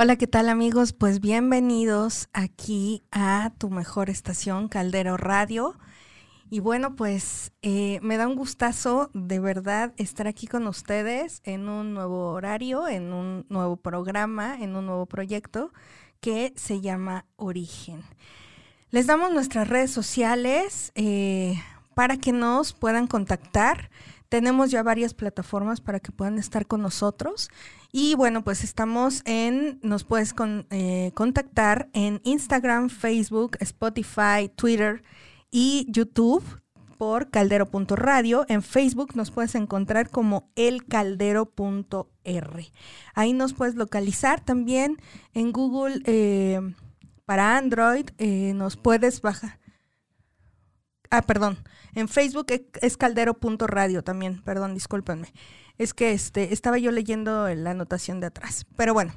Hola, ¿qué tal amigos? Pues bienvenidos aquí a tu mejor estación, Caldero Radio. Y bueno, pues eh, me da un gustazo de verdad estar aquí con ustedes en un nuevo horario, en un nuevo programa, en un nuevo proyecto que se llama Origen. Les damos nuestras redes sociales eh, para que nos puedan contactar. Tenemos ya varias plataformas para que puedan estar con nosotros. Y bueno, pues estamos en, nos puedes eh, contactar en Instagram, Facebook, Spotify, Twitter y YouTube por caldero.radio. En Facebook nos puedes encontrar como elcaldero.r. Ahí nos puedes localizar también en Google eh, para Android. Eh, nos puedes bajar. Ah, perdón. En Facebook es caldero.radio también. Perdón, discúlpenme es que este, estaba yo leyendo la anotación de atrás. Pero bueno,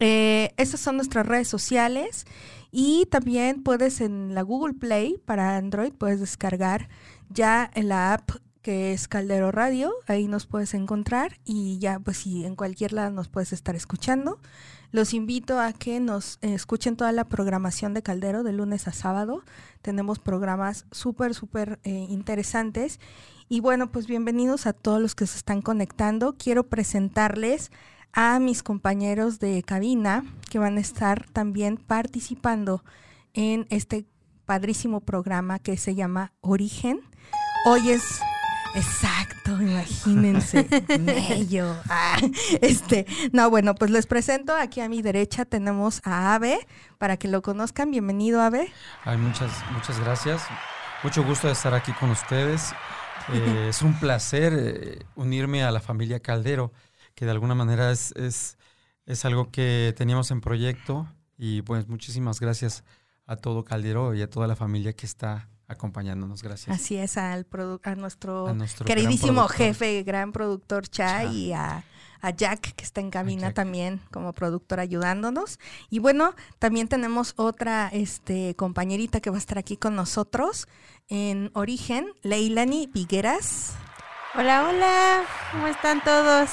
eh, esas son nuestras redes sociales y también puedes en la Google Play para Android, puedes descargar ya en la app que es Caldero Radio, ahí nos puedes encontrar y ya pues si en cualquier lado nos puedes estar escuchando. Los invito a que nos escuchen toda la programación de Caldero de lunes a sábado. Tenemos programas súper, súper eh, interesantes y bueno, pues bienvenidos a todos los que se están conectando. Quiero presentarles a mis compañeros de cabina que van a estar también participando en este padrísimo programa que se llama Origen. Hoy es Exacto, imagínense. Mello. Ah, este, no, bueno, pues les presento aquí a mi derecha tenemos a Ave para que lo conozcan. Bienvenido, Ave. Ay, muchas, muchas gracias. Mucho gusto de estar aquí con ustedes. Eh, es un placer eh, unirme a la familia Caldero, que de alguna manera es, es, algo que teníamos en proyecto. Y pues muchísimas gracias a todo Caldero y a toda la familia que está acompañándonos. Gracias. Así es, al a, nuestro queridísimo jefe, gran productor Chai y a a Jack, que está en cabina también como productor ayudándonos. Y bueno, también tenemos otra este, compañerita que va a estar aquí con nosotros en Origen, Leilani Vigueras. Hola, hola, ¿cómo están todos?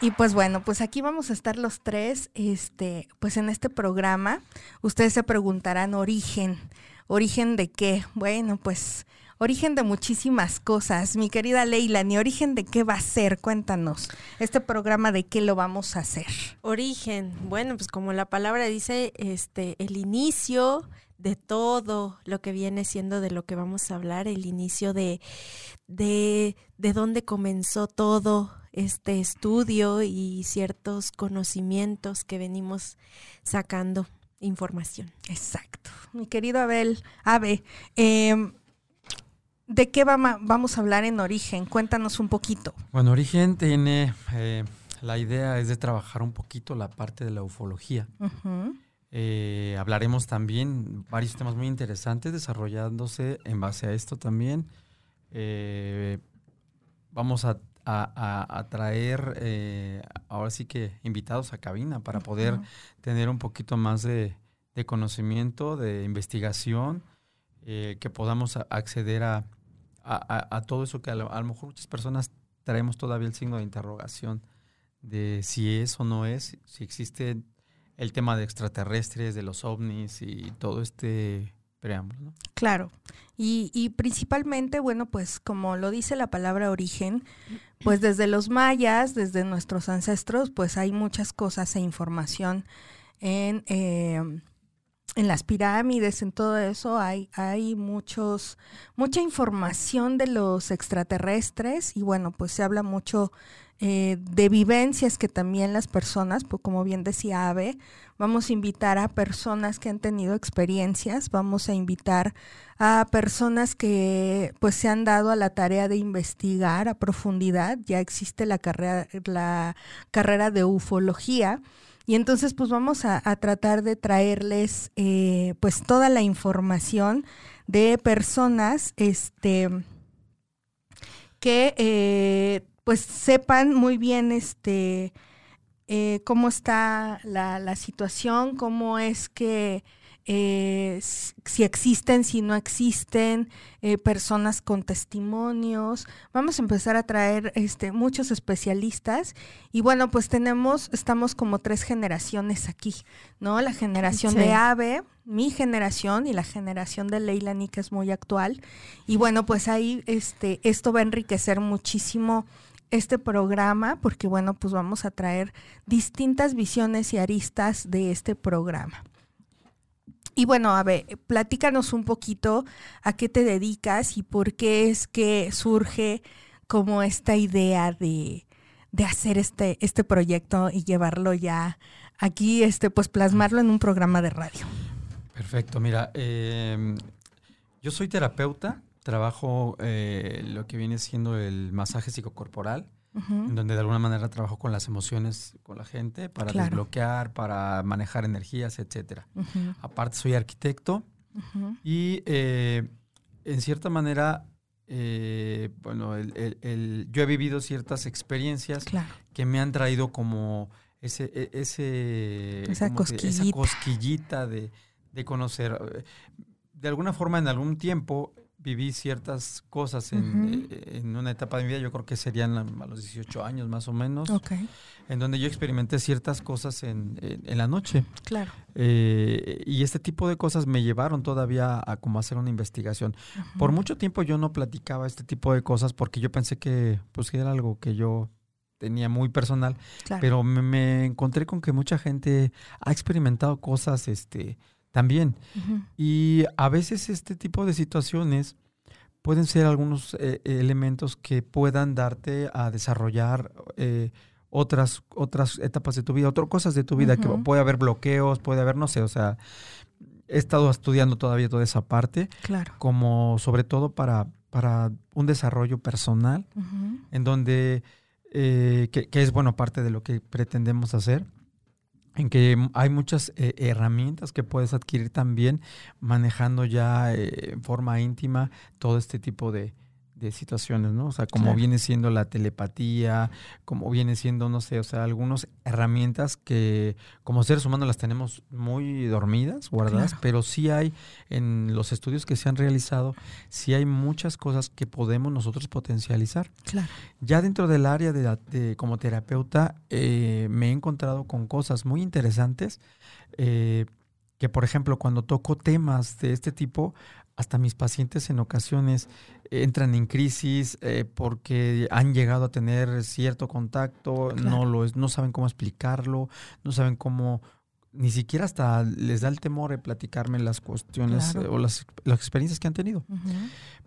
Y pues bueno, pues aquí vamos a estar los tres, este, pues en este programa. Ustedes se preguntarán origen. ¿Origen de qué? Bueno, pues origen de muchísimas cosas. Mi querida Leila, ¿ni origen de qué va a ser? Cuéntanos, este programa de qué lo vamos a hacer. Origen, bueno, pues como la palabra dice, este, el inicio de todo lo que viene siendo de lo que vamos a hablar, el inicio de, de, de dónde comenzó todo este estudio y ciertos conocimientos que venimos sacando información. Exacto. Mi querido Abel, Ave, eh, ¿De qué vamos a hablar en Origen? Cuéntanos un poquito. Bueno, Origen tiene, eh, la idea es de trabajar un poquito la parte de la ufología. Eh, hablaremos también varios temas muy interesantes desarrollándose en base a esto también. Eh, vamos a, traer ahora sí que invitados a cabina para poder tener un poquito más de, de conocimiento, de investigación eh, que podamos acceder a, a, todo eso que a lo, mejor muchas personas traemos todavía el signo de interrogación de si es o no es, si existe el tema de extraterrestres, de los ovnis y todo este Claro, y, y, principalmente, bueno, pues como lo dice la palabra origen, pues desde los mayas, desde nuestros ancestros, pues hay muchas cosas e información en... Eh, en las pirámides, en todo eso, hay, hay muchos, mucha información de los extraterrestres y bueno, pues se habla mucho eh, de vivencias que también las personas, pues como bien decía Ave, vamos a invitar a personas que han tenido experiencias, vamos a invitar a personas que pues se han dado a la tarea de investigar a profundidad, ya existe la carrera, la carrera de ufología. Y entonces pues vamos a, tratar de traerles eh, pues toda la información de personas este, que eh, pues sepan muy bien este, eh, cómo está la, la, situación, cómo es que eh, si existen, si no existen, eh, personas con testimonios. Vamos a empezar a traer este, muchos especialistas y bueno, pues tenemos, estamos como tres generaciones aquí, ¿no? La generación de AVE, mi generación y la generación de Leilani, que es muy actual. Y bueno, pues ahí este, esto va a enriquecer muchísimo este programa porque bueno, pues vamos a traer distintas visiones y aristas de este programa. Y bueno, a ver, platícanos un poquito a qué te dedicas y por qué es que surge como esta idea de, hacer este, este proyecto y llevarlo ya aquí, este, pues plasmarlo en un programa de radio. Perfecto, mira, em, yo soy terapeuta, trabajo eh, lo que viene siendo el masaje psicocorporal en donde de alguna manera trabajo con las emociones con la gente para desbloquear, para manejar energías, etcétera. Aparte soy arquitecto y eh, en cierta manera, eh, bueno, yo he vivido ciertas experiencias que me han traído como ese, e, ese esa, cosquillita, de, de conocer. De alguna forma, en algún tiempo viví ciertas cosas en, eh, en, una etapa de mi vida, yo creo que serían a los 18 años más o menos, en donde yo experimenté ciertas cosas en, en, la noche. Claro. Eh, y este tipo de cosas me llevaron todavía a como hacer una investigación. Por mucho tiempo yo no platicaba este tipo de cosas porque yo pensé que pues que era algo que yo tenía muy personal, pero me, me, encontré con que mucha gente ha experimentado cosas este también. Y a veces este tipo de situaciones pueden ser algunos eh, elementos que puedan darte a desarrollar eh, otras, otras etapas de tu vida, otras cosas de tu vida, que puede haber bloqueos, puede haber, no sé, o sea, he estado estudiando todavía toda esa parte, claro. como sobre todo para, para un desarrollo personal, en donde, eh, que, que, es, bueno, parte de lo que pretendemos hacer en que hay muchas eh, herramientas que puedes adquirir también manejando ya eh, en forma íntima todo este tipo de, de situaciones, ¿no? O sea, como viene siendo la telepatía, como viene siendo, no sé, o sea, algunas herramientas que como seres humanos las tenemos muy dormidas, guardadas, pero sí hay en los estudios que se han realizado, sí hay muchas cosas que podemos nosotros potencializar. Claro. Ya dentro del área de, como terapeuta eh, me he encontrado con cosas muy interesantes. Eh, que por ejemplo cuando toco temas de este tipo, hasta mis pacientes en ocasiones entran en crisis eh, porque han llegado a tener cierto contacto, no lo es, no saben cómo explicarlo, no saben cómo ni siquiera hasta les da el temor de platicarme las cuestiones o las, las, experiencias que han tenido.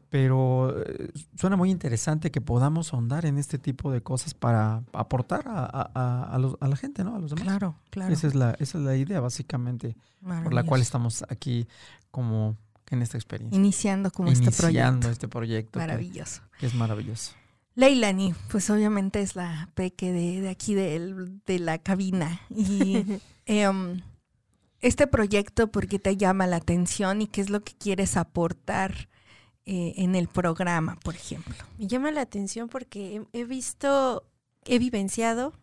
Pero eh, suena muy interesante que podamos ahondar en este tipo de cosas para aportar a, a, los, a, la gente, ¿no? A los demás. Claro, claro. Esa es la, esa es la idea, básicamente, por la cual estamos aquí como en esta experiencia. Iniciando como este proyecto. Iniciando este proyecto. Maravilloso. es maravilloso. Leilani, pues obviamente es la peque de, de aquí de, de, la cabina. Y em, este proyecto, ¿por qué te llama la atención y qué es lo que quieres aportar eh, en el programa, por ejemplo? Me llama la atención porque he, he visto, he vivenciado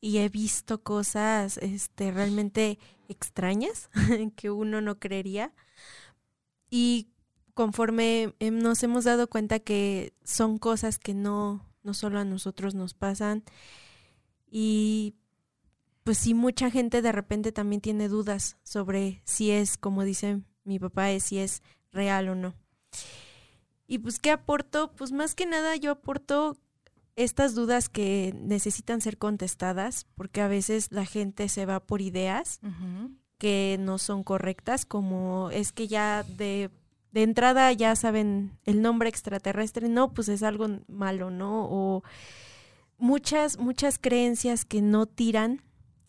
y he visto cosas este, realmente extrañas que uno no creería y conforme nos hemos dado cuenta que son cosas que no, no solo a nosotros nos pasan y pues sí mucha gente de repente también tiene dudas sobre si es, como dice mi papá, es si es real o no. Y pues, ¿qué aporto? Pues más que nada yo aporto estas dudas que necesitan ser contestadas, porque a veces la gente se va por ideas que no son correctas, como es que ya de, de entrada ya saben el nombre extraterrestre, no, pues es algo malo, ¿no? O muchas, muchas creencias que no tiran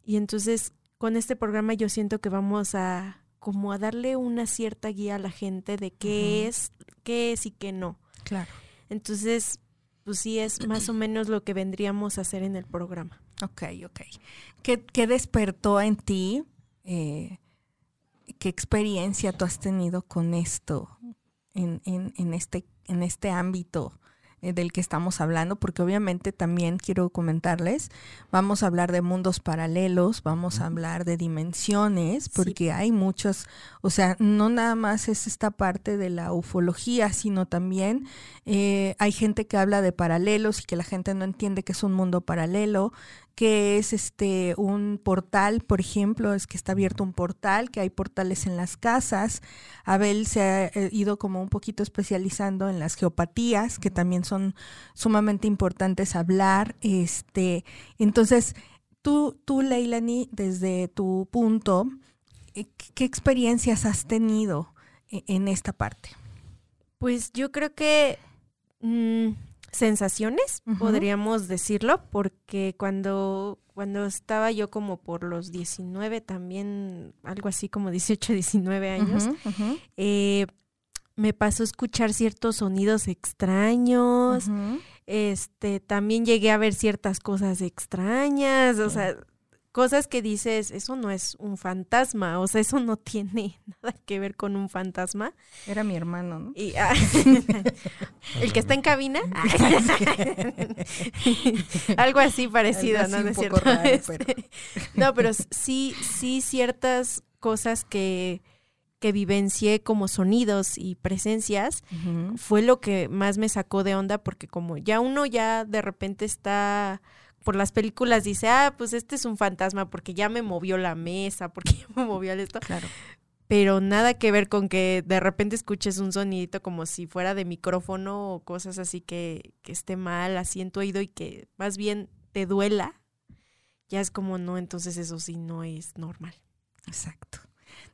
y entonces con este programa yo siento que vamos a como a darle una cierta guía a la gente de qué es, qué es y qué no. Claro. Entonces, pues sí es más o menos lo que vendríamos a hacer en el programa. Ok, ok. ¿Qué, qué despertó en ti eh, qué experiencia tú has tenido con esto en, en, en, este, en este ámbito eh, del que estamos hablando, porque obviamente también quiero comentarles, vamos a hablar de mundos paralelos, vamos a hablar de dimensiones, porque hay muchos, o sea, no nada más es esta parte de la ufología, sino también eh, hay gente que habla de paralelos y que la gente no entiende que es un mundo paralelo, que es este un portal, por ejemplo, es que está abierto un portal, que hay portales en las casas. Abel se ha eh, ido como un poquito especializando en las geopatías, que también son sumamente importantes hablar. Este, entonces, tú, tú, Leilani, desde tu punto, eh, ¿qué experiencias has tenido e, en esta parte? Pues yo creo que mm, sensaciones, podríamos decirlo, porque cuando, cuando estaba yo como por los 19, también algo así como 18, 19 años, eh, me pasó a escuchar ciertos sonidos extraños, este, también llegué a ver ciertas cosas extrañas, o sea, cosas que dices, eso no es un fantasma, o sea, eso no tiene nada que ver con un fantasma. Era mi hermano, ¿no? Ah, el que está en cabina. Algo así parecido, ¿no? ¿No, cierto? Este, no, pero sí, sí ciertas cosas que, que vivencié como sonidos y presencias fue lo que más me sacó de onda porque como ya uno ya de repente está por las películas dice, ah, pues este es un fantasma porque ya me movió la mesa, porque ya me movió esto. Claro. Pero nada que ver con que de repente escuches un sonidito como si fuera de micrófono o cosas así que, que esté mal, así en tu oído y que más bien te duela. Ya es como no, entonces eso sí no es normal. Exacto.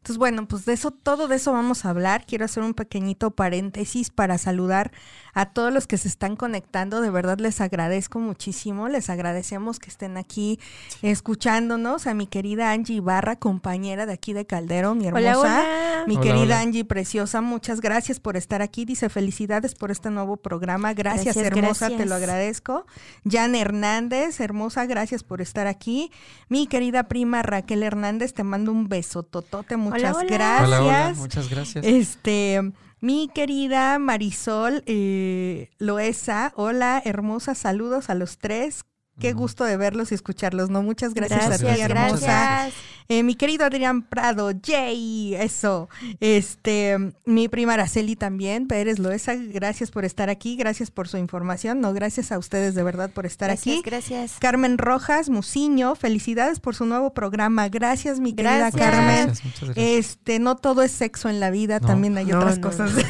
Entonces, bueno, pues de eso, todo de eso vamos a hablar. Quiero hacer un pequeñito paréntesis para saludar a todos los que se están conectando. De verdad les agradezco muchísimo. Les agradecemos que estén aquí escuchándonos. A mi querida Angie Ibarra, compañera de aquí de Caldero, mi hermosa. Hola, Mi querida Angie preciosa, muchas gracias por estar aquí. Dice felicidades por este nuevo programa. Gracias, Gracias, hermosa, gracias. te lo agradezco. Jan Hernández, hermosa, gracias por estar aquí. Mi querida prima Raquel Hernández, te mando un beso totote, muchas hola. gracias. Hola, hola, muchas gracias. Este, mi querida Marisol eh, Loesa, hola, hermosa, saludos a los tres. Qué gusto de verlos y escucharlos, ¿no? Muchas gracias, a ti, Gracias, hermosa. gracias. Eh, mi querido Adrián Prado, Jay, eso. Este, mi prima Araceli también, Pérez Loesa, gracias por estar aquí, gracias por su información, no, gracias a ustedes de verdad por estar Gracias, aquí. gracias. Carmen Rojas, Muciño, felicidades por su nuevo programa. Gracias, mi querida Gracias. Carmen. Gracias, muchas gracias. Este, no todo es sexo en la vida, No. también hay No, otras no, cosas. no,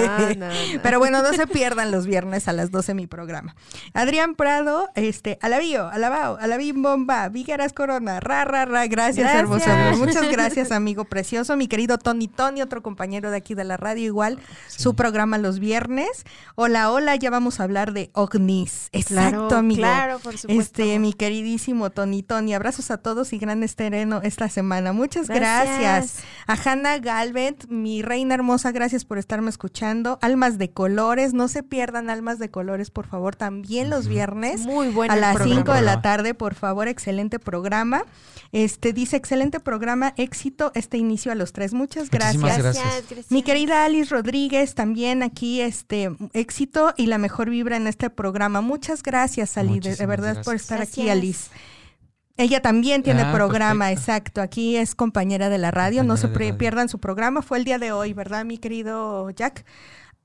no, no, no. Pero bueno, no se pierdan los viernes a las 12 mi programa. Adrián Prado, este, alabío, alabao, alabim bomba, Vigueras Corona, ra, ra, ra, gracias, Gracias. hermosa. Muchas gracias, amigo precioso. Mi querido Tony Tony, otro compañero de aquí de la radio, igual, su programa los viernes. Hola, hola, ya vamos a hablar de ovnis. Exacto, Claro, amigo. Claro, por supuesto. Este, mi queridísimo Tony Tony, abrazos a todos y gran estreno esta semana. Muchas gracias. Gracias. A Hanna Galvent, mi reina hermosa, gracias por estarme escuchando. Almas de colores, no se pierdan Almas de colores, por favor, también los viernes. Muy bueno. a el las programa. 5 de la tarde, por favor, excelente programa. Este dice, excelente programa, éxito este inicio a los tres. Muchas gracias. Gracias, gracias. Mi querida Alice Rodríguez, también aquí este éxito y la mejor vibra en este programa. Muchas gracias, Ali, de, verdad por gracias. estar aquí. Alice. Ella también tiene Ah, programa, perfecto. exacto. Aquí es compañera de la radio. no se radio. pierdan su programa. Fue el día de hoy, ¿verdad, mi querido Jack?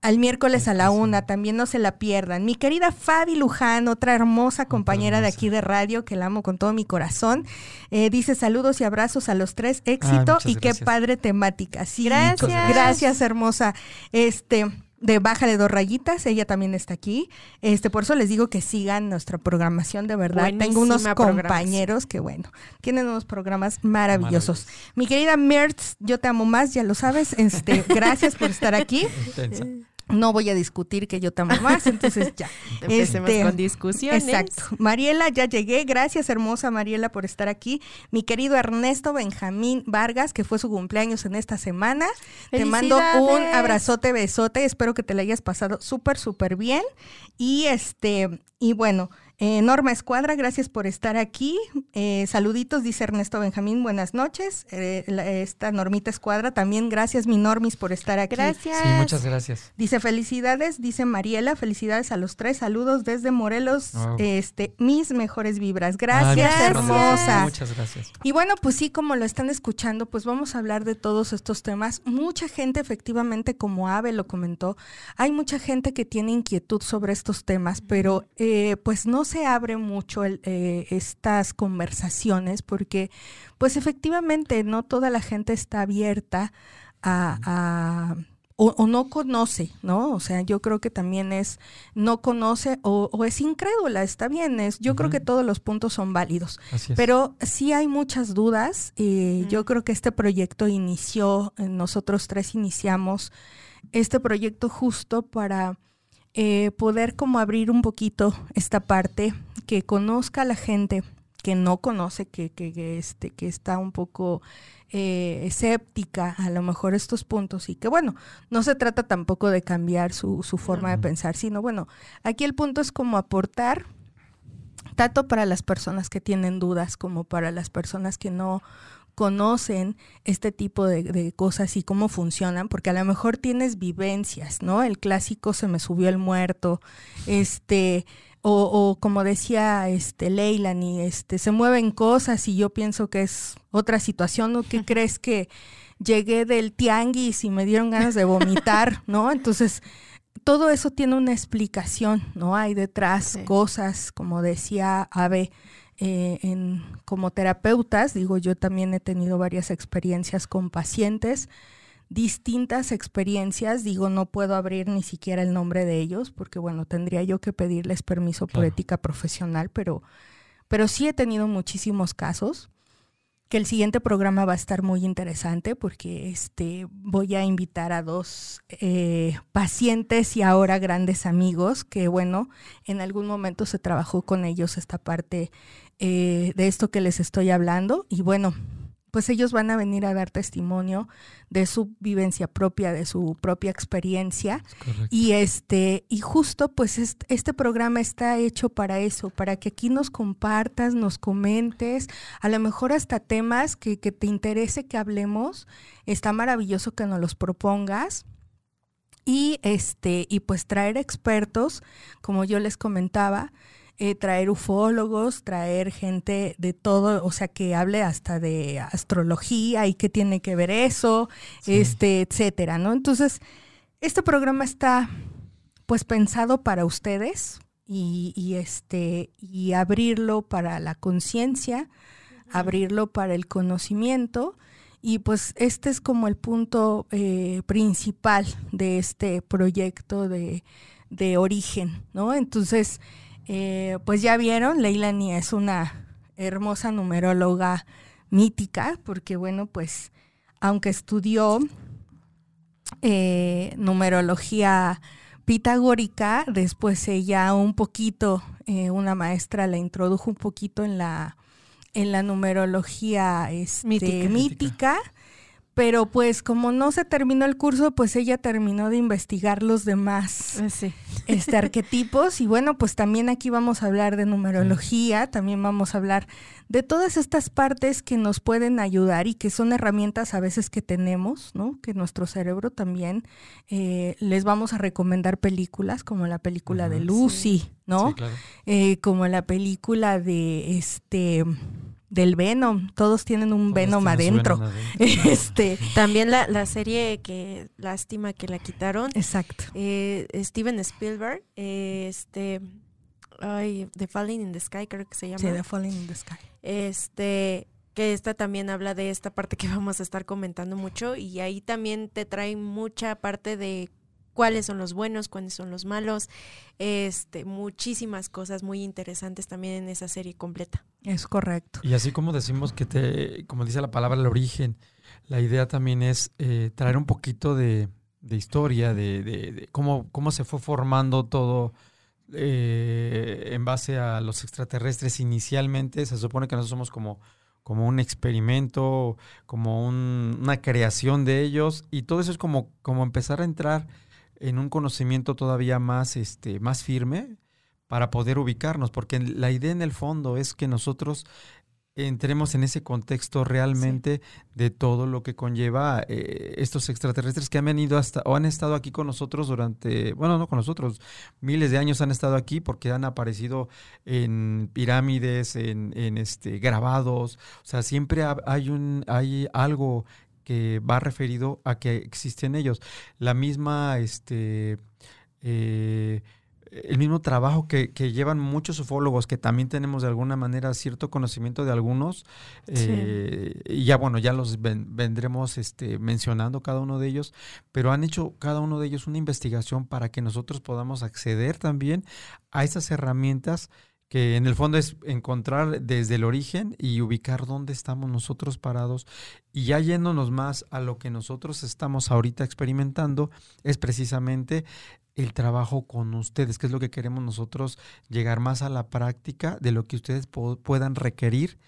Al miércoles a la una, también no se la pierdan. Mi querida Fabi Luján, otra hermosa compañera de hermosa. aquí de radio que la amo con todo mi corazón, eh, dice saludos y abrazos a los tres, éxito muchas y qué gracias. padre temática. Sí, Gracias. gracias, hermosa. Este, de Bájale dos rayitas, ella también está aquí. Este, por eso les digo que sigan nuestra programación de verdad. Tengo unos compañeros que bueno, tienen unos programas maravillosos. Mi querida Mertz, yo te amo más, ya lo sabes. Este, gracias por estar aquí. Intensa. No voy a discutir que yo amo más, entonces ya. Empecemos Este, con discusiones. Exacto. Mariela, ya llegué. Gracias, hermosa Mariela, por estar aquí. Mi querido Ernesto Benjamín Vargas, que fue su cumpleaños en esta semana. Te mando un abrazote, besote. Espero que te la hayas pasado súper, súper bien. Y este, y bueno. Eh, Norma Escuadra, gracias por estar aquí. Eh, saluditos, dice Ernesto Benjamín, buenas noches. Eh, esta Normita Escuadra, también gracias, mi Normis, por estar aquí. Gracias. Sí, muchas gracias. Dice felicidades, dice Mariela, felicidades a los tres, saludos desde Morelos, este, mis mejores vibras. Gracias, hermosa. Muchas gracias. Y bueno, pues sí, como lo están escuchando, pues vamos a hablar de todos estos temas. Mucha gente, efectivamente, como Ave lo comentó, hay mucha gente que tiene inquietud sobre estos temas, pero pues no se abre mucho eh, estas conversaciones porque pues efectivamente no toda la gente está abierta a, o, no conoce, ¿no? O sea, yo creo que también es no conoce o, es incrédula, está bien, es, yo creo que todos los puntos son válidos, pero sí hay muchas dudas y yo creo que este proyecto inició, nosotros tres iniciamos este proyecto justo para eh, poder como abrir un poquito esta parte, que conozca a la gente que no conoce, que, que, este, que está un poco eh, escéptica a lo mejor estos puntos y que bueno, no se trata tampoco de cambiar su, su forma de pensar, sino bueno, aquí el punto es como aportar tanto para las personas que tienen dudas como para las personas que no conocen este tipo de, cosas y cómo funcionan, porque a lo mejor tienes vivencias, ¿no? El clásico se me subió el muerto, este, o, como decía este Leilani, este, se mueven cosas y yo pienso que es otra situación, ¿no? ¿Qué crees que llegué del tianguis y me dieron ganas de vomitar, ¿no? Entonces, todo eso tiene una explicación, ¿no? Hay detrás cosas, como decía Ave, eh, en, como terapeutas, digo, yo también he tenido varias experiencias con pacientes, distintas experiencias, digo, no puedo abrir ni siquiera el nombre de ellos, porque bueno, tendría yo que pedirles permiso por ética profesional, pero, pero sí he tenido muchísimos casos que el siguiente programa va a estar muy interesante porque este, voy a invitar a dos eh, pacientes y ahora grandes amigos que, bueno, en algún momento se trabajó con ellos esta parte eh, de esto que les estoy hablando. Y bueno, pues ellos van a venir a dar testimonio de su vivencia propia, de su propia experiencia. Y este, y justo pues este, programa está hecho para eso, para que aquí nos compartas, nos comentes, a lo mejor hasta temas que, que te interese que hablemos. Está maravilloso que nos los propongas. Y este, y pues traer expertos, como yo les comentaba, eh, traer ufólogos, traer gente de todo, o sea, que hable hasta de astrología y qué tiene que ver eso, este, etcétera, ¿no? Entonces, este programa está pues pensado para ustedes y, y este y abrirlo para la conciencia, abrirlo para el conocimiento y pues este es como el punto eh, principal de este proyecto de, de origen, ¿no? Entonces, eh, pues ya vieron, Leilani es una hermosa numeróloga mítica, porque bueno, pues aunque estudió eh, numerología pitagórica, después ella un poquito, eh, una maestra la introdujo un poquito en la, en la numerología este, mítica pero pues como no se terminó el curso, pues ella terminó de investigar los demás ah, este, arquetipos. Y bueno, pues también aquí vamos a hablar de numerología, también vamos a hablar de todas estas partes que nos pueden ayudar y que son herramientas a veces que tenemos, ¿no? Que nuestro cerebro también eh, les vamos a recomendar películas como la película de Lucy, ¿no? Eh, como la película de este del Venom, todos tienen un Venom adentro. este, también la, la, serie que lástima que la quitaron. Exacto. Eh, Steven Spielberg, este, ay, The Falling in the Sky creo que se llama. Sí, The Falling in the Sky. Este, que esta también habla de esta parte que vamos a estar comentando mucho y ahí también te trae mucha parte de cuáles son los buenos, cuáles son los malos, este, muchísimas cosas muy interesantes también en esa serie completa. Es correcto. Y así como decimos que te, como dice la palabra, el origen, la idea también es eh, traer un poquito de, historia, de, cómo, cómo se fue formando todo eh, en base a los extraterrestres inicialmente. Se supone que nosotros somos como como un experimento, como una creación de ellos, y todo eso es como, como empezar a entrar en un conocimiento todavía más, este, más firme para poder ubicarnos, porque la idea en el fondo es que nosotros entremos en ese contexto realmente de todo lo que conlleva eh, estos extraterrestres que han venido hasta o han estado aquí con nosotros durante, bueno, no con nosotros, miles de años han estado aquí porque han aparecido en pirámides, en, en este grabados, o sea, siempre hay un hay algo que va referido a que existen ellos. La misma este eh, el mismo trabajo que, llevan muchos ufólogos, que también tenemos de alguna manera cierto conocimiento de algunos, eh, y ya bueno, ya los vendremos este, mencionando cada uno de ellos, pero han hecho cada uno de ellos una investigación para que nosotros podamos acceder también a esas herramientas que en el fondo es encontrar desde el origen y ubicar dónde estamos nosotros parados. Y ya yéndonos más a lo que nosotros estamos ahorita experimentando es precisamente el trabajo con ustedes, que es lo que queremos nosotros, llegar más a la práctica de lo que ustedes puedan requerir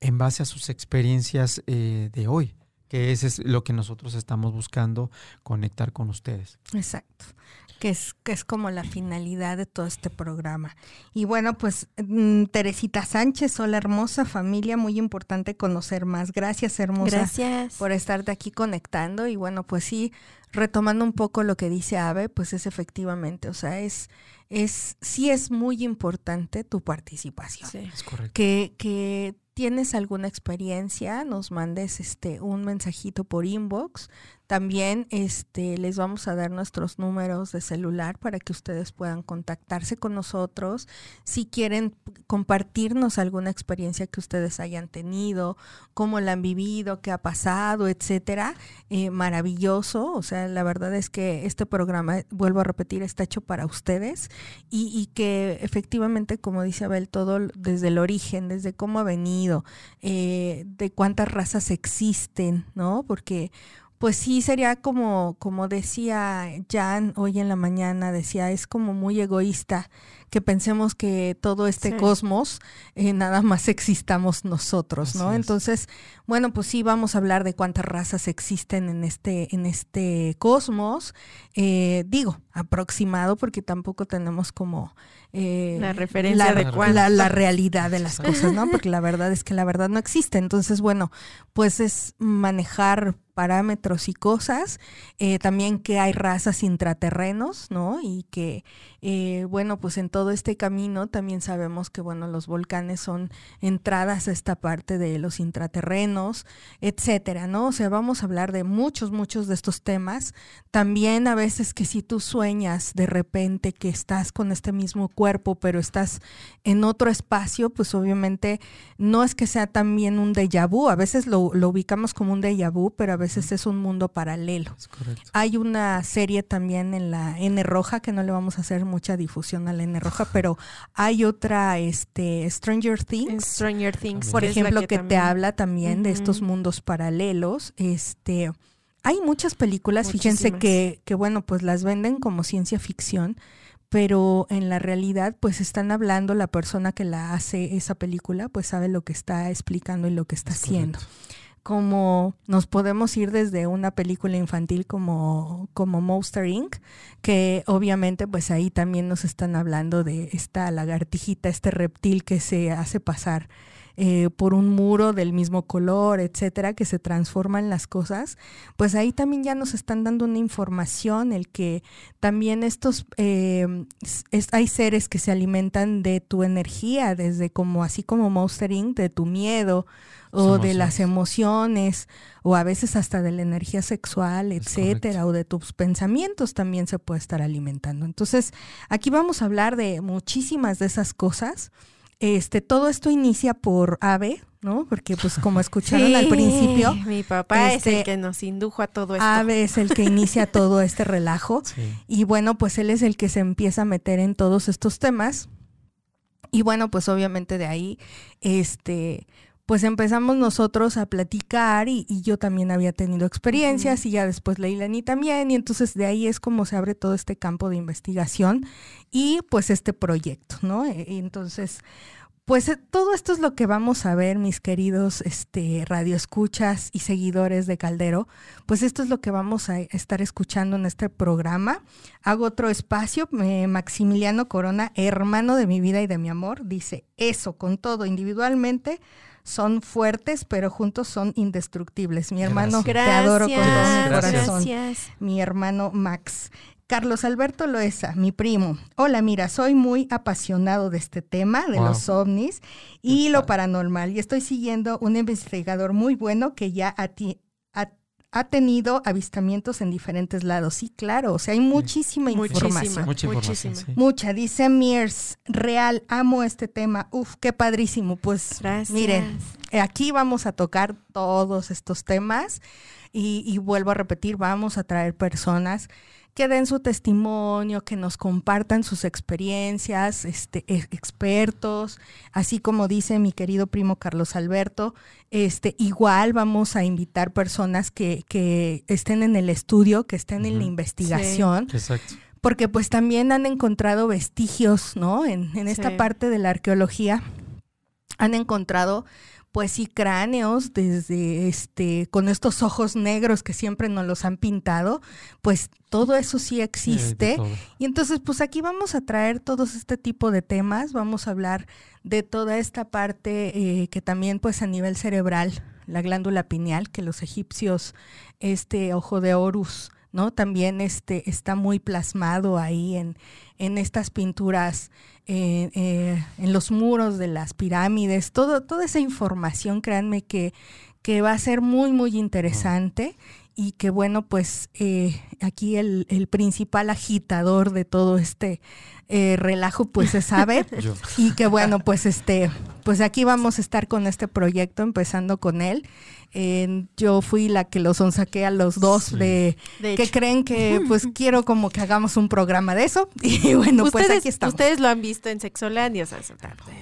en base a sus experiencias eh, de hoy, que ese es lo que nosotros estamos buscando conectar con ustedes. Exacto que es, que es como la finalidad de todo este programa. Y bueno, pues mm, Teresita Sánchez, hola hermosa familia, muy importante conocer más. Gracias hermosa Gracias. por estarte aquí conectando. Y bueno, pues sí, retomando un poco lo que dice Ave, pues es efectivamente, o sea, es, es, sí es muy importante tu participación. Sí, es correcto. Que, que tienes alguna experiencia, nos mandes este un mensajito por inbox también este, les vamos a dar nuestros números de celular para que ustedes puedan contactarse con nosotros. Si quieren compartirnos alguna experiencia que ustedes hayan tenido, cómo la han vivido, qué ha pasado, etcétera, eh, maravilloso. O sea, la verdad es que este programa, vuelvo a repetir, está hecho para ustedes y, y que efectivamente, como dice Abel, todo desde el origen, desde cómo ha venido, eh, de cuántas razas existen, ¿no? Porque pues sí sería como, como decía Jan hoy en la mañana, decía, es como muy egoísta que pensemos que todo este cosmos eh, nada más existamos nosotros, ¿no? Entonces, bueno, pues sí vamos a hablar de cuántas razas existen en este, en este cosmos. Eh, digo, aproximado, porque tampoco tenemos como eh, la referencia de la, la, realidad de las cosas, ¿no? Porque la verdad es que la verdad no existe. Entonces, bueno, pues es manejar parámetros y cosas. también que hay razas intraterrenos, ¿no? Y que, bueno, pues en todo este camino también sabemos que, bueno, los volcanes son entradas a esta parte de los intraterrenos, etcétera, ¿no? O sea, vamos a hablar de muchos, muchos de estos temas. También a veces que si tú sueñas de repente que estás con este mismo cuerpo, pero estás en otro espacio, pues obviamente no es que sea también un déjà vu, a veces lo, ubicamos como un déjà vu, pero a veces es un mundo paralelo. Hay una serie también en la N roja que no le vamos a hacer mucha difusión a la N roja pero hay otra, este, Stranger Things. Stranger Things. Por ejemplo, que, te habla también de estos mundos paralelos. Este, hay muchas películas, fíjense que, que, bueno, pues las venden como ciencia ficción, pero en la realidad, pues están hablando, la persona que la hace esa película, pues sabe lo que está explicando y lo que está haciendo como nos podemos ir desde una película infantil como, como Monster Inc., que obviamente pues ahí también nos están hablando de esta lagartijita, este reptil que se hace pasar eh, por un muro del mismo color, etcétera, que se transforman las cosas, pues ahí también ya nos están dando una información, el que también estos, eh, hay seres que se alimentan de tu energía, desde como, así como Monster Inc., de tu miedo, o de las emociones o a veces hasta de la energía sexual, etcétera, o de tus pensamientos también se puede estar alimentando. Entonces, aquí vamos a hablar de muchísimas de esas cosas. Este, todo esto inicia por Ave, ¿no? Porque pues como escucharon al principio, mi papá es el este, que nos indujo a todo esto. Ave es el que inicia todo este relajo y bueno, pues él es el que se empieza a meter en todos estos temas. Y bueno, pues obviamente de ahí este pues empezamos nosotros a platicar y, yo también había tenido experiencias y ya después Leilani también y entonces de ahí es como se abre todo este campo de investigación y pues este proyecto, ¿no? E, entonces, pues eh, todo esto es lo que vamos a ver, mis queridos este, radioescuchas y seguidores de Caldero. Pues esto es lo que vamos a estar escuchando en este programa. Hago otro espacio. Maximiliano Corona, hermano de mi vida y de mi amor, dice eso con todo individualmente son fuertes, pero juntos son indestructibles. Mi hermano, te adoro con todo mi corazón. Mi hermano Max. Carlos Alberto Loesa, mi primo. Hola, mira, soy muy apasionado de este tema, de los ovnis y lo paranormal. Y estoy siguiendo un investigador muy bueno que ya ha, ha, tenido avistamientos en diferentes lados. Sí, claro, o sea, hay muchísima información. Mucha información. Mucha. Dice Mears, real, amo este tema. Uf, qué padrísimo. Pues miren, aquí vamos a tocar todos estos temas y, y vuelvo a repetir, vamos a traer personas que den su testimonio, que nos compartan sus experiencias, este, expertos, así como dice mi querido primo Carlos Alberto, este, igual vamos a invitar personas que, que estén en el estudio, que estén en la investigación. Exacto. Porque pues también han encontrado vestigios, ¿no? En, en esta parte de la arqueología han encontrado pues sí, cráneos desde este, con estos ojos negros que siempre nos los han pintado, pues todo eso sí existe. y entonces, pues aquí vamos a traer todos este tipo de temas, vamos a hablar de toda esta parte eh, que también, pues a nivel cerebral, la glándula pineal, que los egipcios, este ojo de Horus, ¿no? También este, está muy plasmado ahí en, en estas pinturas, eh, eh, en los muros de las pirámides, todo, toda esa información, créanme que, que va a ser muy, muy interesante y que bueno, pues eh, aquí el, el, principal agitador de todo este relajo pues se sabe y que bueno, pues este, pues aquí vamos a estar con este proyecto, empezando con él yo fui la que los sonsaqué a los dos de, que creen que pues quiero como que hagamos un programa de eso y bueno pues aquí estamos. Ustedes lo han visto en Sexolandia, o sea,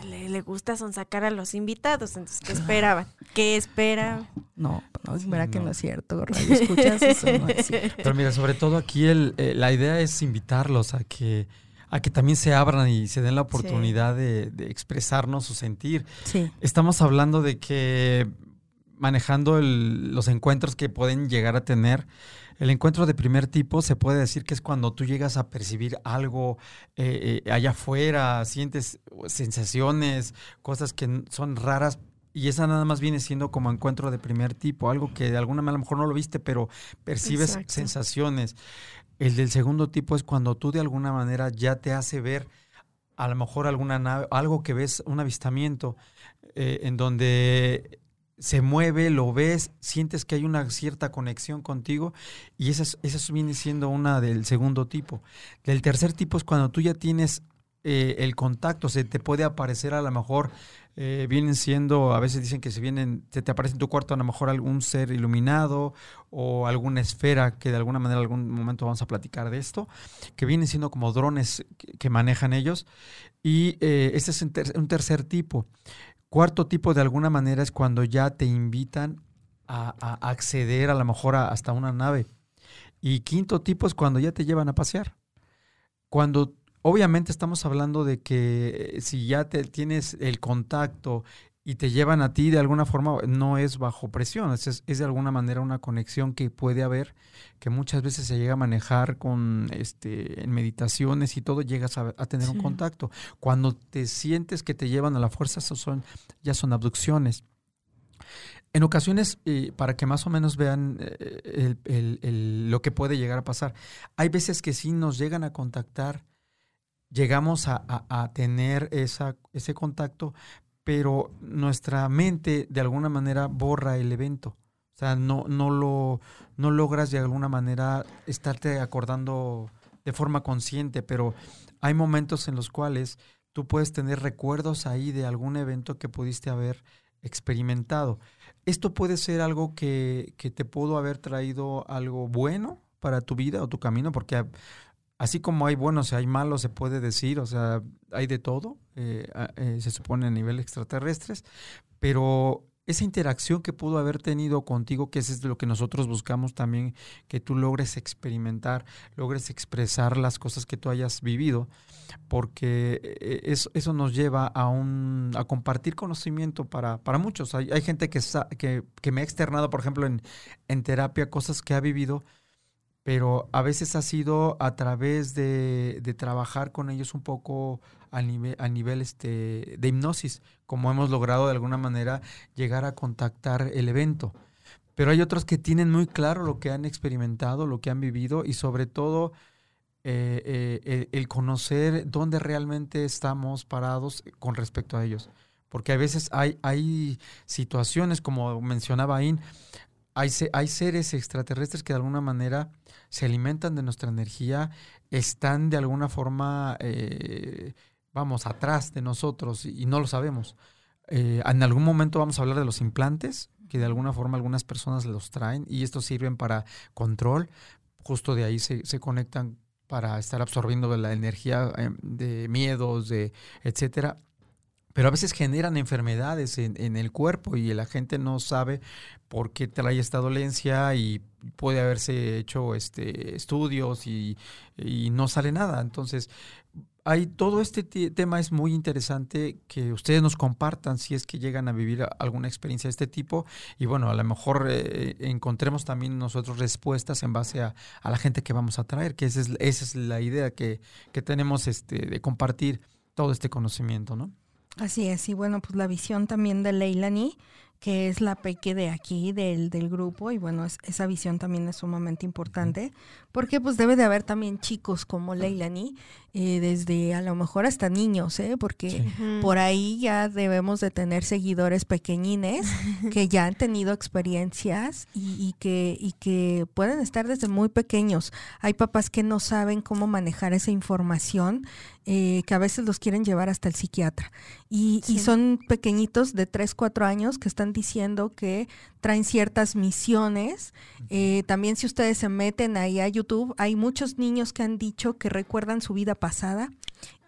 le, le gusta sonsacar a los invitados, entonces ¿qué esperaban? ¿Qué espera? No, no, mira que no es cierto, escuchas eso no es cierto. Pero mira, sobre todo aquí el, eh, la idea es invitarlos a que a que también se abran y se den la oportunidad de, de, expresarnos su sentir. Sí. Estamos hablando de que manejando los encuentros que pueden llegar a tener. El encuentro de primer tipo se puede decir que es cuando tú llegas a percibir algo eh, eh, allá afuera, sientes sensaciones, cosas que son raras. Y esa nada más viene siendo como encuentro de primer tipo, algo que de alguna manera a lo mejor no lo viste, pero percibes sensaciones. El del segundo tipo es cuando tú de alguna manera ya te hace ver a lo mejor alguna nave, algo que ves, un avistamiento, eh, en donde se mueve, lo ves, sientes que hay una cierta conexión contigo y esa, esa viene siendo una del segundo tipo. Del tercer tipo es cuando tú ya tienes eh, el contacto, se te puede aparecer a lo mejor, eh, vienen siendo, a veces dicen que se vienen, se te aparece en tu cuarto a lo mejor algún ser iluminado o alguna esfera que de alguna manera algún momento vamos a platicar de esto, que vienen siendo como drones que, manejan ellos. Y eh, este es un tercer tipo. Cuarto tipo, de alguna manera, es cuando ya te invitan a, acceder a lo mejor hasta una nave. Y quinto tipo es cuando ya te llevan a pasear. Cuando obviamente estamos hablando de que eh, si ya te, tienes el contacto y te llevan a ti de alguna forma, no es bajo presión, es, es, de alguna manera una conexión que puede haber, que muchas veces se llega a manejar con este en meditaciones y todo, llegas a, tener un contacto. Cuando te sientes que te llevan a la fuerza, son, ya son abducciones. En ocasiones, eh, para que más o menos vean eh, lo que puede llegar a pasar, hay veces que sí nos llegan a contactar, llegamos a, a tener esa, ese contacto, pero nuestra mente de alguna manera borra el evento. O sea, no, no, lo, no logras de alguna manera estarte acordando de forma consciente, pero hay momentos en los cuales tú puedes tener recuerdos ahí de algún evento que pudiste haber experimentado. Esto puede ser algo que, que te pudo haber traído algo bueno para tu vida o tu camino, porque así como hay buenos y hay malos, se puede decir, o sea, hay de todo, eh, eh, se supone a nivel extraterrestres, pero esa interacción que pudo haber tenido contigo, que es lo que nosotros buscamos también, que tú logres experimentar, logres expresar las cosas que tú hayas vivido, porque eh, eso, nos lleva a, un, a compartir conocimiento para, para muchos. Hay, hay gente que, que, me ha externado, por ejemplo, en terapia, cosas que ha vivido pero a veces ha sido a través de, trabajar con ellos un poco a nivel, a nivel este, de hipnosis, como hemos logrado de alguna manera llegar a contactar el evento. Pero hay otros que tienen muy claro lo que han experimentado, lo que han vivido y sobre todo eh, eh, el conocer dónde realmente estamos parados con respecto a ellos. Porque a veces hay, hay situaciones, como mencionaba Ain, hay, hay seres extraterrestres que de alguna manera se alimentan de nuestra energía, están de alguna forma eh, vamos, atrás de nosotros y, no lo sabemos. Eh, en algún momento vamos a hablar de los implantes, que de alguna forma algunas personas los traen y estos sirven para control. Justo de ahí se, se conectan para estar absorbiendo la energía eh, de miedos, de etcétera pero a veces generan enfermedades en, en, el cuerpo y la gente no sabe por qué trae esta dolencia y puede haberse hecho este estudios y, no sale nada. Entonces, hay todo este tema es muy interesante que ustedes nos compartan si es que llegan a vivir alguna experiencia de este tipo y bueno, a lo mejor eh, encontremos también nosotros respuestas en base a, a, la gente que vamos a traer, que esa es, esa es la idea que, que tenemos este, de compartir todo este conocimiento, ¿no? Así es, y bueno, pues la visión también de Leilani que es la peque de aquí, del, del grupo, y bueno, esa visión también es sumamente importante, porque pues debe de haber también chicos como Leilani, eh, desde a lo mejor hasta niños, ¿eh? porque por ahí ya debemos de tener seguidores pequeñines que ya han tenido experiencias y, que, y que pueden estar desde muy pequeños. Hay papás que no saben cómo manejar esa información, eh, que a veces los quieren llevar hasta el psiquiatra. Y, y son pequeñitos de 3, 4 años que están diciendo que traen ciertas misiones. Eh, también si ustedes se meten ahí a YouTube, hay muchos niños que han dicho que recuerdan su vida pasada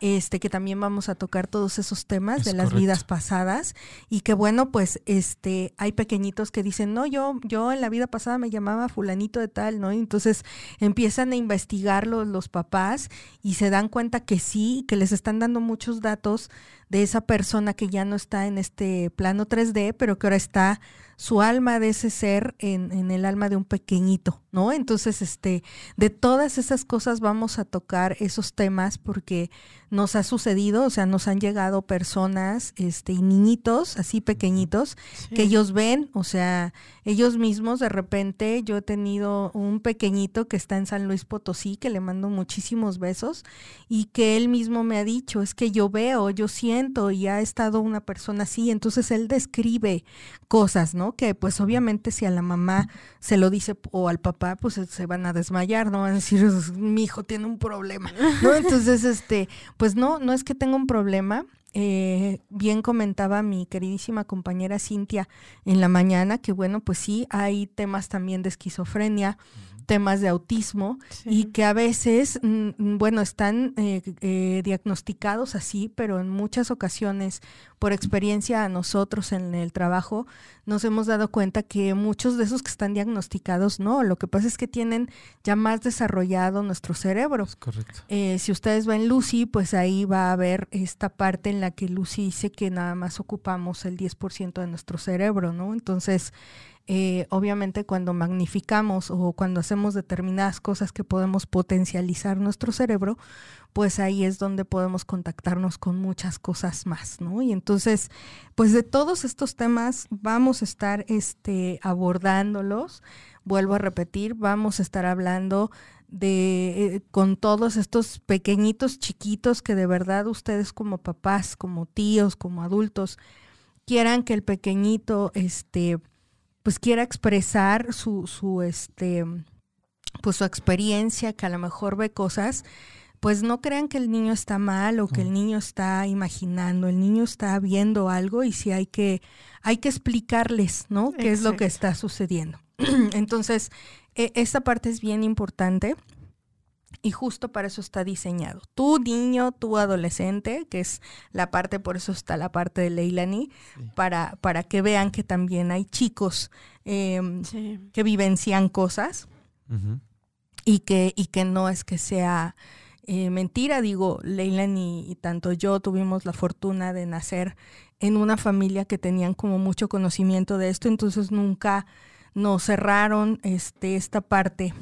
este que también vamos a tocar todos esos temas de las vidas pasadas. Y que bueno pues este hay pequeñitos que dicen no yo yo en la vida pasada me llamaba fulanito de tal no entonces empiezan a investigar los, los papás y se dan cuenta que sí que les están dando muchos datos de esa persona que ya no está en este plano 3D pero que ahora está su alma de ese ser en, en, el alma de un pequeñito, ¿no? Entonces, este, de todas esas cosas vamos a tocar esos temas porque nos ha sucedido, o sea, nos han llegado personas, este, y niñitos así pequeñitos, que ellos ven, o sea, ellos mismos de repente, yo he tenido un pequeñito que está en San Luis Potosí, que le mando muchísimos besos, y que él mismo me ha dicho, es que yo veo, yo siento, y ha estado una persona así, entonces él describe cosas, ¿no? Que pues obviamente si a la mamá se lo dice o al papá, pues se van a desmayar, ¿no? Van a decir, mi hijo tiene un problema, ¿no? Entonces, este, pues no, no es que tenga un problema. Eh, bien comentaba mi queridísima compañera Cintia en la mañana que bueno, pues sí, hay temas también de esquizofrenia temas de autismo y que a veces, mm, mm, bueno, están eh, eh, diagnosticados así, pero en muchas ocasiones, por experiencia a nosotros en el trabajo, nos hemos dado cuenta que muchos de esos que están diagnosticados no, lo que pasa es que tienen ya más desarrollado nuestro cerebro. correcto. Eh, si ustedes ven Lucy, pues ahí va a haber esta parte en la que Lucy dice que nada más ocupamos el 10% de nuestro cerebro, ¿no? Entonces, eh, obviamente cuando magnificamos o cuando hacemos determinadas cosas que podemos potencializar nuestro cerebro, pues ahí es donde podemos contactarnos con muchas cosas más, ¿no? Y entonces, pues de todos estos temas vamos a estar este, abordándolos. Vuelvo a repetir, vamos a estar hablando de eh, con todos estos pequeñitos chiquitos que de verdad ustedes como papás, como tíos, como adultos quieran que el pequeñito este pues quiera expresar su, su, este, pues su experiencia, que a lo mejor ve cosas, pues no crean que el niño está mal o que el niño está imaginando, el niño está viendo algo y sí hay que, hay que explicarles, ¿no? Qué es lo que está sucediendo. Entonces, e, esta parte es bien importante. Y justo para eso está diseñado. Tu niño, tu adolescente, que es la parte, por eso está la parte de Leilani, para, para que vean que también hay chicos em, que vivencian cosas y, que, y que no es que sea eh, mentira. Digo, Leilani y tanto yo tuvimos la fortuna de nacer en una familia que tenían como mucho conocimiento de esto, entonces nunca nos cerraron este, esta parte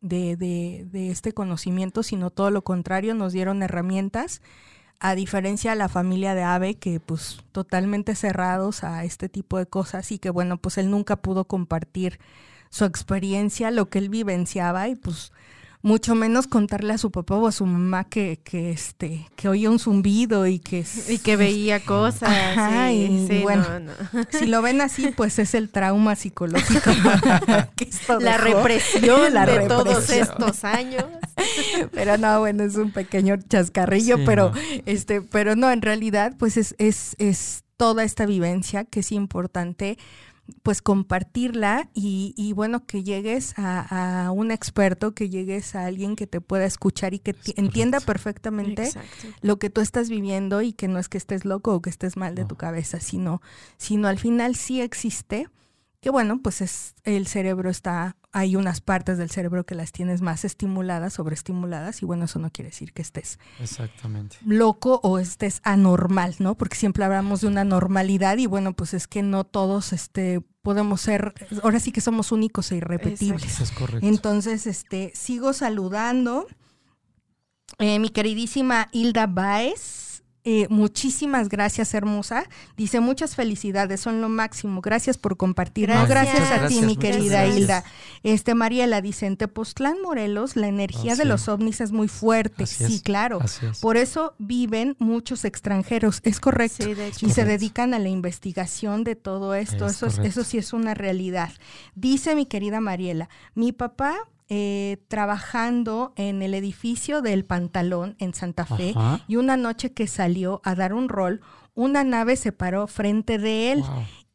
de, de, de este conocimiento, sino todo lo contrario, nos dieron herramientas a diferencia de la familia de Ave, que pues totalmente cerrados a este tipo de cosas y que bueno, pues él nunca pudo compartir su experiencia, lo que él vivenciaba y pues mucho menos contarle a su papá o a su mamá que, que este que oía un zumbido y que y que veía cosas y, bueno si lo ven así pues es el trauma psicológico. La represión de todos estos años. Pero no bueno es un pequeño chascarrillo pero este pero no en realidad pues es es es toda esta vivencia que es importante pues compartirla y, bueno, que llegues a, un experto, que llegues a alguien que te pueda escuchar y que entienda perfectamente lo que tú estás viviendo y que no es que estés loco o que estés mal de tu cabeza, sino, sino al final sí existe que bueno, pues es el cerebro está, hay unas partes del cerebro que las tienes más estimuladas, sobreestimuladas, y bueno, eso no quiere decir que estés Exactamente. loco o estés anormal, ¿no? Porque siempre hablamos de una normalidad y bueno, pues es que no todos este podemos ser, ahora sí que somos únicos e irrepetibles. es correcto. Entonces, este, sigo saludando. Eh, mi queridísima Hilda Baez, eh, muchísimas gracias, hermosa. Dice muchas felicidades, son lo máximo. Gracias por compartir. Gracias, gracias a ti, mi querida Hilda. Este Mariela dice en Tepoztlán, Morelos, la energía de los ovnis es muy fuerte. sí, claro. Por eso viven muchos extranjeros. Es correcto. y se dedican a la investigación de todo esto. eso, eso sí es una realidad. Dice mi querida Mariela, mi papá eh, trabajando en el edificio del Pantalón en Santa Fe y una noche que salió a dar un rol, una nave se paró frente de él.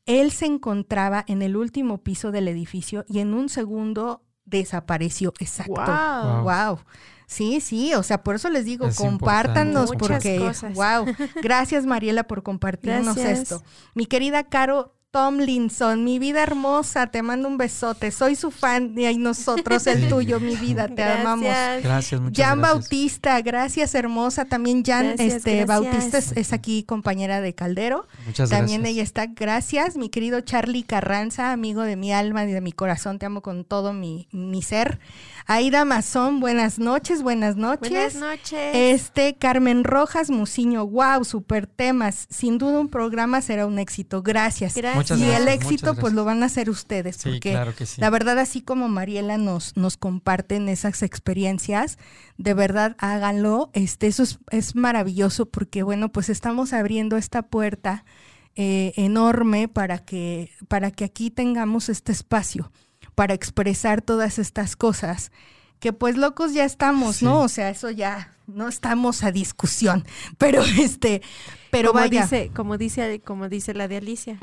Él se encontraba en el último piso del edificio y en un segundo desapareció. Exacto. Wow. Sí, sí, o sea, por eso les digo, compártanos porque, wow, gracias Mariela por compartirnos esto. Mi querida Caro, Tomlinson, mi vida hermosa, te mando un besote. Soy su fan y nosotros el tuyo, mi vida, te amamos. Gracias, muchas Jan Bautista, gracias hermosa. También Jan este, Bautista es, aquí compañera de Caldero. Muchas También ella está. Gracias, mi querido Charlie Carranza, amigo de mi alma y de mi corazón. Te amo con todo mi, mi ser. Aida Mazón, buenas noches, buenas noches. Buenas noches. Este, Carmen Rojas Muciño, wow, super temas. Sin duda un programa será un éxito. Gracias. Gracias. y el éxito, pues lo van a hacer ustedes. Sí, porque claro que sí. La verdad, así como Mariela nos, nos comparten esas experiencias, de verdad háganlo. Este, eso es, maravilloso porque, bueno, pues estamos abriendo esta puerta eh, enorme para que, para que aquí tengamos este espacio para expresar todas estas cosas, que pues locos ya estamos, ¿no? O sea, eso ya no estamos a discusión, pero este, pero como vaya. Dice, como dice, como dice la de Alicia,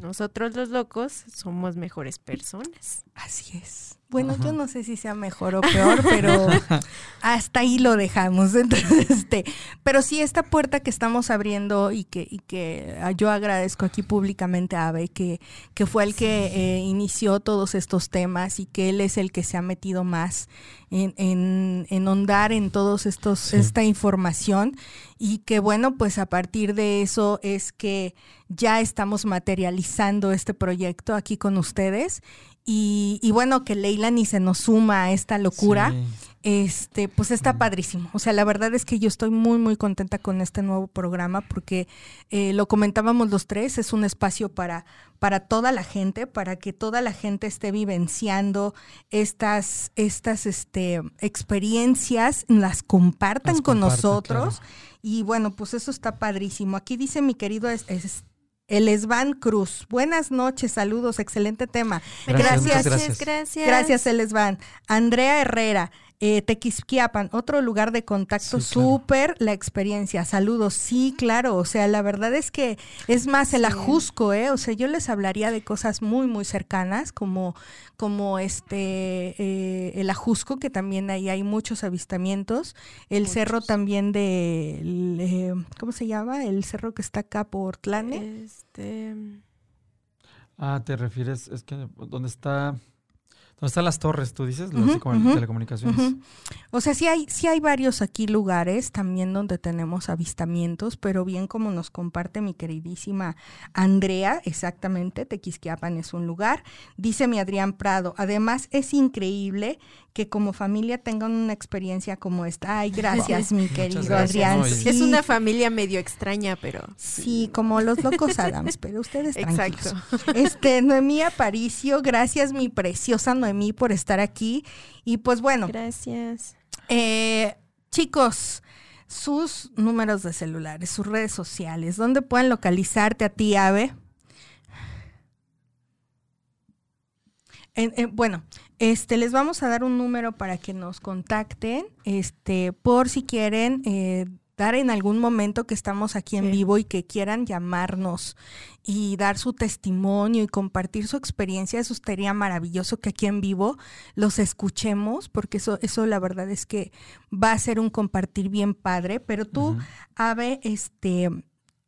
nosotros los locos somos mejores personas. Así es. Bueno, yo no sé si sea mejor o peor, pero hasta ahí lo dejamos. Entonces, este, pero sí esta puerta que estamos abriendo y que, y que ah, yo agradezco aquí públicamente a Abe, que, que fue el que eh, inició todos estos temas y que él es el que se ha metido más en, en, en ondar en todos estos, esta información. Y que bueno, pues a partir de eso es que ya estamos materializando este proyecto aquí con ustedes y, y, bueno, que Leila ni se nos suma a esta locura, este, pues está padrísimo. O sea, la verdad es que yo estoy muy, muy contenta con este nuevo programa porque eh, lo comentábamos los tres, es un espacio para, para toda la gente, para que toda la gente esté vivenciando estas, estas este, experiencias, las compartan con nosotros. Y bueno, pues eso está padrísimo. Aquí dice mi querido es, es el Esvan Cruz. Buenas noches, saludos, excelente tema. Gracias, gracias. Gracias, gracias. Elesvan. Andrea Herrera. Eh, Tequisquiapan, otro lugar de contacto, Sí, claro. súper la experiencia. Saludos, sí, claro. O sea, la verdad es que es más el Sí. ajusco, ¿eh? O sea, yo les hablaría de cosas muy, muy cercanas, como, como este, eh, el ajusco, que también ahí hay muchos avistamientos. El cerro también de, el, eh, ¿cómo se llama? El cerro que está acá por Tlane. Este, Ah, te refieres, es que donde está, donde están las torres, tú dices, las Ujú, de comu- ujú, telecomunicaciones. Ujú. O sea, sí hay, sí hay varios aquí lugares también donde tenemos avistamientos, pero bien como nos comparte mi queridísima Andrea, exactamente, Tequisquiapan es un lugar. Dice mi Adrián Prado, además es increíble que como familia tengan una experiencia como esta. Ay, gracias, mi querido gracias. Adrián. No, y- Sí, Es una familia medio extraña, pero Sí, como los locos Adams, pero ustedes tranquilos. exacto. Este, Noemí Aparicio, gracias mi preciosa Noemí por estar aquí. Y pues bueno, Gracias. eh, chicos, sus números de celulares, sus redes sociales, ¿dónde pueden localizarte a ti, Ave? En- en- bueno, este, les vamos a dar un número para que nos contacten, este, por si quieren eh, dar en algún momento que estamos aquí en Sí. vivo y que quieran llamarnos y dar su testimonio y compartir su experiencia, eso estaría maravilloso que aquí en vivo los escuchemos, porque eso, eso la verdad es que va a ser un compartir bien padre. Pero tú, Ujú. Ave, este,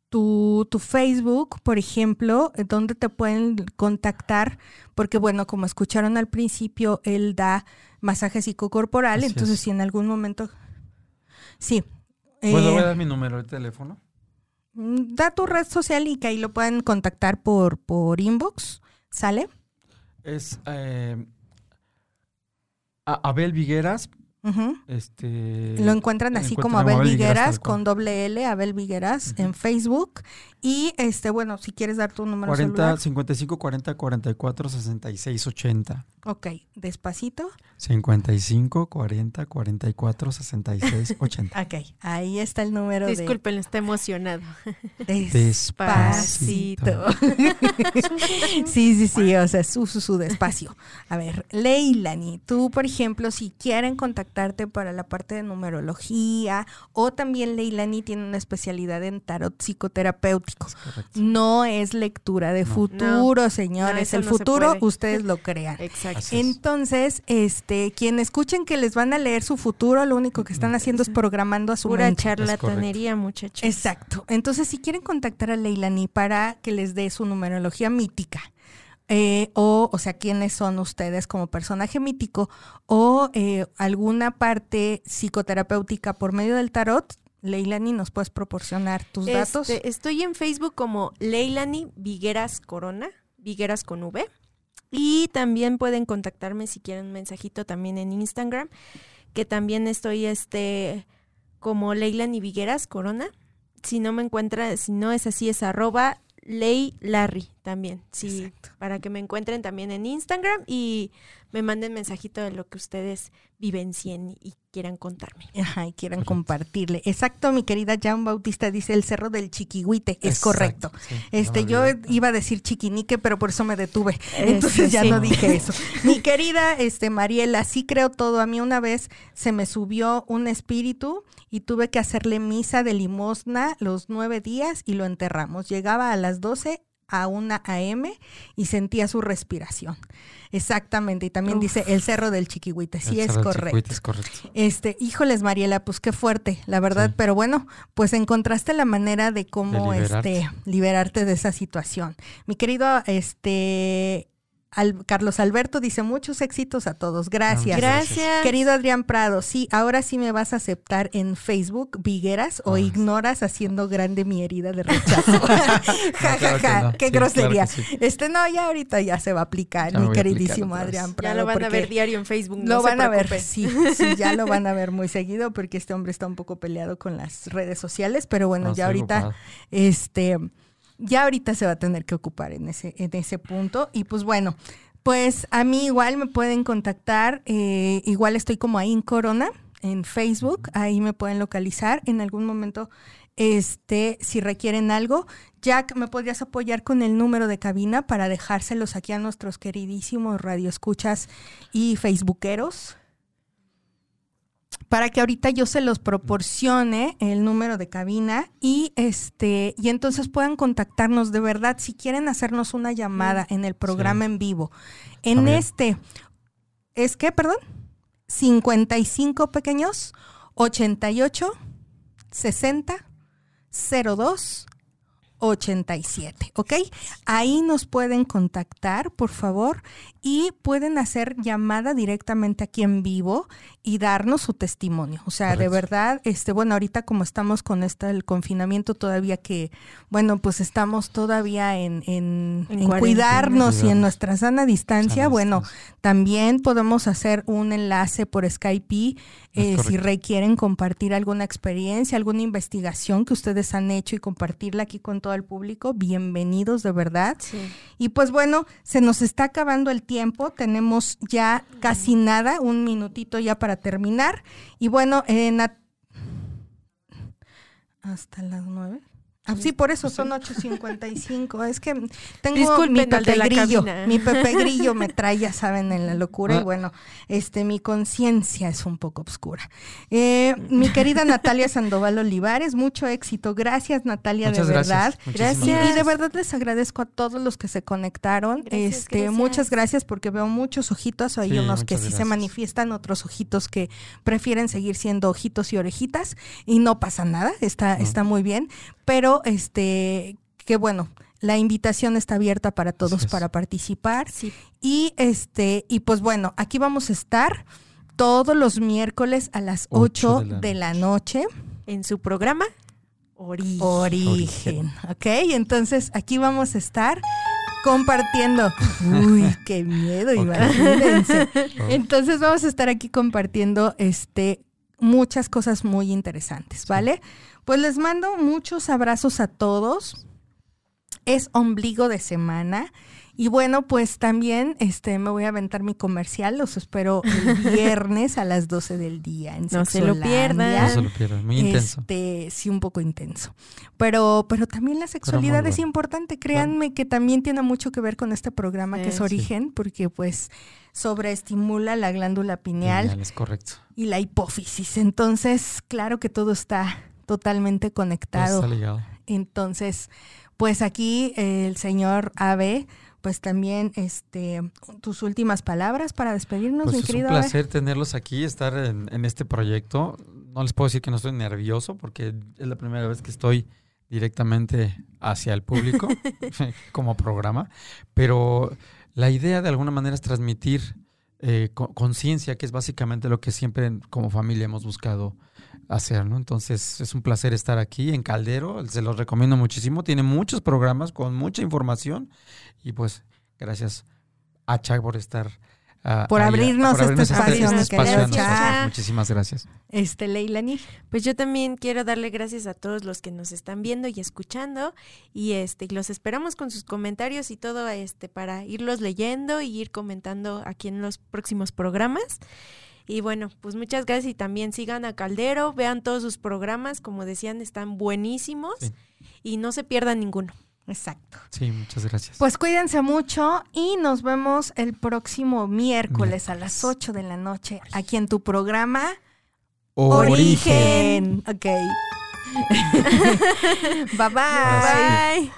tu, tu Facebook, por ejemplo, eh, ¿dónde te pueden contactar? Porque bueno, como escucharon al principio, él da masaje psicocorporal, Así entonces es. si en algún momento... Sí. ¿Puedo eh, voy a dar mi número de teléfono? Mm, Da tu red social y que ahí lo puedan contactar por, por inbox. ¿Sale? Es eh, Abel Vigueras. Ujú. Este, Lo encuentran así encuentran como Abel Vigueras tal cual. con doble L, Abel Vigueras en Facebook. Y este, bueno, si quieres dar tu número 40, celular. 55 40 44 66 80. Ok, despacito. 55 40 44 66 80. Ok, ahí está el número Disculpen, está emocionado. de Despacito. sí, sí, sí, o sea, su, su, su despacio. A ver, Leilani, tú, por ejemplo, si quieren contactarte para la parte de numerología, o también Leilani tiene una especialidad en tarot psicoterapéutico. Es. No es lectura de No. futuro, señores. el futuro, ustedes lo crean. Exacto. Es. Entonces, este, quien escuchen que les van a leer su futuro, lo único que están haciendo es programando a su Pura mente. charlatanería, muchachos. Exacto. Entonces, si quieren contactar a Leilani para que les dé su numerología mítica, eh, o, o sea, quiénes son ustedes como personaje mítico, o eh, alguna parte psicoterapéutica por medio del tarot, Leilani, ¿nos puedes proporcionar tus datos? Este, estoy en Facebook como Leilani Vigueras Corona, Vigueras con V. Y también pueden contactarme si quieren un mensajito también en Instagram, que también estoy este como Leilani Vigueras Corona. Si no me encuentra, si no es así, es arroba Ley Larry también. Sí, Exacto. para que me encuentren también en Instagram y me manden mensajito de lo que ustedes vivencien y quieran contarme. Ajá, y quieran Correcto. compartirle. Exacto, mi querida Jan Bautista dice el cerro del Chiquihuite. Es Exacto, correcto. sí, Este, no yo iba a decir chiquinique, pero por eso me detuve. Este, Entonces ya sí. no dije eso. Mi querida este, Mariela, sí creo todo. A mí una vez se me subió un espíritu y tuve que hacerle misa de limosna los nueve días y lo enterramos. Llegaba a las 12 a una AM y sentía su respiración. Exactamente. Y también Uf. dice el cerro del Chiquihuite. Sí, El es correcto. Es correcto. Este, híjoles, Mariela, pues qué fuerte, la verdad, Sí. pero bueno, pues encontraste la manera de cómo De liberarte. este liberarte de esa situación. Mi querido este Al- Carlos Alberto dice muchos éxitos a todos. Gracias. Gracias. Gracias. Querido Adrián Prado, sí, ahora sí me vas a aceptar en Facebook, Vigueras, o Ah. ignoras haciendo grande mi herida de rechazo. ja, ja, claro ja, no. qué Sí, grosería. claro que sí. Este, no, ya ahorita ya se va a aplicar, Ya mi lo aplicar queridísimo. Adrián Ya Prado. lo van a ver diario en Facebook. lo no se van a ver, sí, sí, ya lo van a ver muy seguido porque este hombre está un poco peleado con las redes sociales, pero bueno, No, ya ahorita, ocupado. este, ya ahorita se va a tener que ocupar en ese, en ese punto. Y pues bueno, pues a mí igual me pueden contactar, eh, igual estoy como ahí en Corona, en Facebook, ahí me pueden localizar en algún momento. Este, si requieren algo, Jack, ¿me podrías apoyar con el número de cabina para dejárselos aquí a nuestros queridísimos radioescuchas y facebookeros? Para que ahorita yo se los proporcione el número de cabina y este y entonces puedan contactarnos. De verdad si quieren hacernos una llamada en el programa en vivo. En este es que, perdón, 55 pequeños 88 60 02 87, ¿ok? Ahí nos pueden contactar, por favor, y pueden hacer llamada directamente aquí en vivo y darnos su testimonio. O sea, de verdad, este, bueno, ahorita como estamos con este el confinamiento todavía que, bueno, pues estamos todavía en, en, cuidarnos y en nuestra sana distancia, bueno, también podemos hacer un enlace por Skype eh, si requieren compartir alguna experiencia, alguna investigación que ustedes han hecho y compartirla aquí con todo el público. Bienvenidos, de verdad. Y pues bueno, se nos está acabando el tiempo, tenemos ya casi nada, un minutito ya para terminar. Y bueno, en hasta las nueve. Ah, sí, por eso son 8.55. Es que tengo mi Pepe Grillo. Mi Pepe Grillo me trae, ya saben, en la locura. Y ah. bueno, este, mi conciencia es un poco oscura. Eh, mi querida Natalia Sandoval Olivares, mucho éxito. Gracias, Natalia, de verdad. Gracias. Y, de verdad les agradezco a todos los que se conectaron. este, Muchas gracias porque veo muchos ojitos. Hay unos que sí se manifiestan, otros ojitos que prefieren seguir siendo ojitos y orejitas. Y no pasa nada, está, está muy bien. Pero este, que bueno, la invitación está abierta para todos para participar. Y este, y pues bueno, aquí vamos a estar todos los miércoles a las 8, de, la, noche. En su programa Origen. Origen. Ok, entonces aquí vamos a estar compartiendo. Uy, qué miedo, imagínense. Entonces vamos a estar aquí compartiendo este muchas cosas muy interesantes, ¿vale? Pues les mando muchos abrazos a todos. Es ombligo de semana. Y bueno, pues también este, me voy a aventar mi comercial. Los espero el viernes a las 12 del día en No se lo pierdan. No se lo pierdan, muy intenso. Este, sí, un poco intenso. Pero, pero también la sexualidad es importante. Créanme que también tiene mucho que ver con este programa que es Origen, porque pues sobreestimula la glándula pineal. es correcto. Y la hipófisis. Entonces, claro que todo está totalmente conectado. Entonces, pues aquí el señor Ave, pues también este tus últimas palabras para despedirnos, pues mi querido. Es un placer tenerlos aquí, estar en, este proyecto. No les puedo decir que no estoy nervioso porque es la primera vez que estoy directamente hacia el público como programa, pero la idea de alguna manera es transmitir eh, conciencia, que es básicamente lo que siempre como familia hemos buscado hacer, ¿no? Entonces es un placer estar aquí en Caldero, se los recomiendo muchísimo, tiene muchos programas con mucha información y pues gracias a Chuck por estar Ah, por, abrirnos este espacio, este Muchísimas gracias. Este, Leilani. Pues yo también quiero darle gracias a todos los que nos están viendo y escuchando y este los esperamos con sus comentarios y todo este para irlos leyendo y ir comentando aquí en los próximos programas. Y bueno, pues muchas gracias y también sigan a Caldero, vean todos sus programas, como decían, están buenísimos y no se pierdan ninguno. Exacto. Sí, muchas gracias. Pues cuídense mucho y nos vemos el próximo miércoles a las 8 de la noche aquí en tu programa Origen. Ok. bye bye. Bye.